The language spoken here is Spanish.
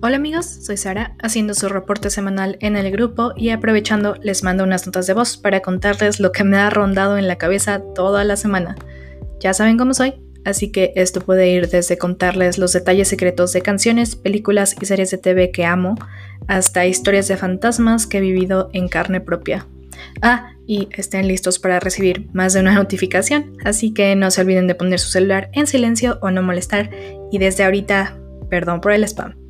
Hola amigos, soy Sara, haciendo su reporte semanal en el grupo y aprovechando les mando unas notas de voz para contarles lo que me ha rondado en la cabeza toda la semana. Ya saben cómo soy, así que esto puede ir desde contarles los detalles secretos de canciones, películas y series de TV que amo, hasta historias de fantasmas que he vivido en carne propia. Ah, y estén listos para recibir más de una notificación, así que no se olviden de poner su celular en silencio o no molestar, y desde ahorita, perdón por el spam.